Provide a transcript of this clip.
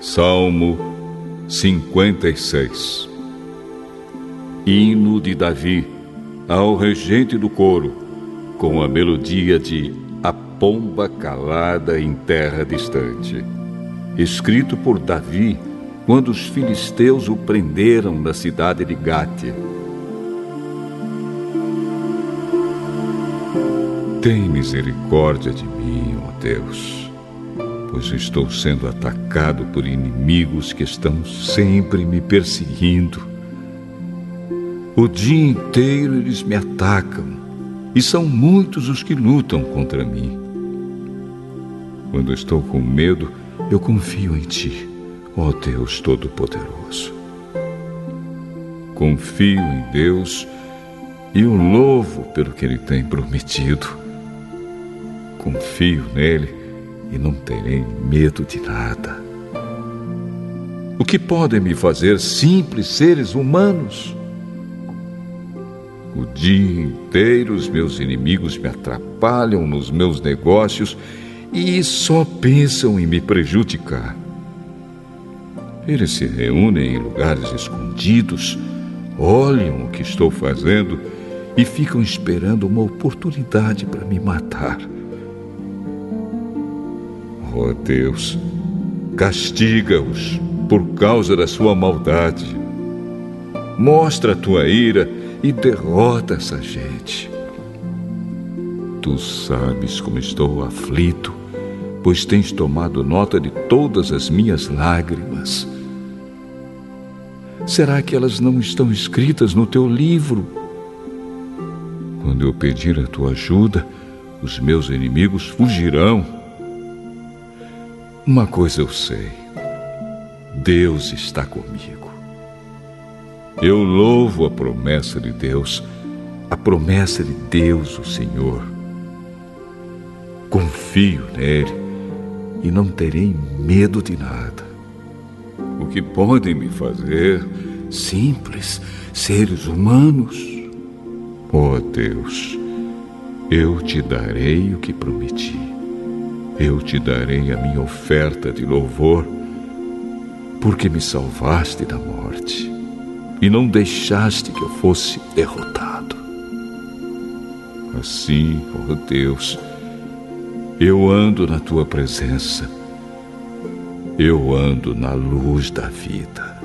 Salmo 56 Hino de Davi ao regente do coro, com a melodia de A Pomba Calada em Terra Distante. Escrito por Davi quando os filisteus o prenderam na cidade de Gate. Tem misericórdia de mim, ó Deus, pois estou sendo atacado por inimigos que estão sempre me perseguindo. O dia inteiro eles me atacam e são muitos os que lutam contra mim. Quando estou com medo, eu confio em Ti ó Deus Todo-Poderoso. Confio em Deus e o louvo pelo que Ele tem prometido. Confio nele e não terei medo de nada. O que podem me fazer simples seres humanos? O dia inteiro os meus inimigos me atrapalham nos meus negócios e só pensam em me prejudicar. Eles se reúnem em lugares escondidos, olham o que estou fazendo e ficam esperando uma oportunidade para me matar. Oh Deus, castiga-os por causa da sua maldade. Mostra a tua ira e derrota essa gente. Tu sabes como estou aflito, pois tens tomado nota de todas as minhas lágrimas. Será que elas não estão escritas no teu livro? Quando eu pedir a tua ajuda, os meus inimigos fugirão. Uma coisa eu sei: Deus está comigo. Eu louvo a promessa de Deus, a promessa de Deus, o Senhor. Confio nele e não terei medo de nada o que podem me fazer simples seres humanos. Oh Deus, eu te darei o que prometi. Eu te darei a minha oferta de louvor, porque me salvaste da morte e não deixaste que eu fosse derrotado. Assim, ó oh Deus, eu ando na tua presença eu ando na luz da vida.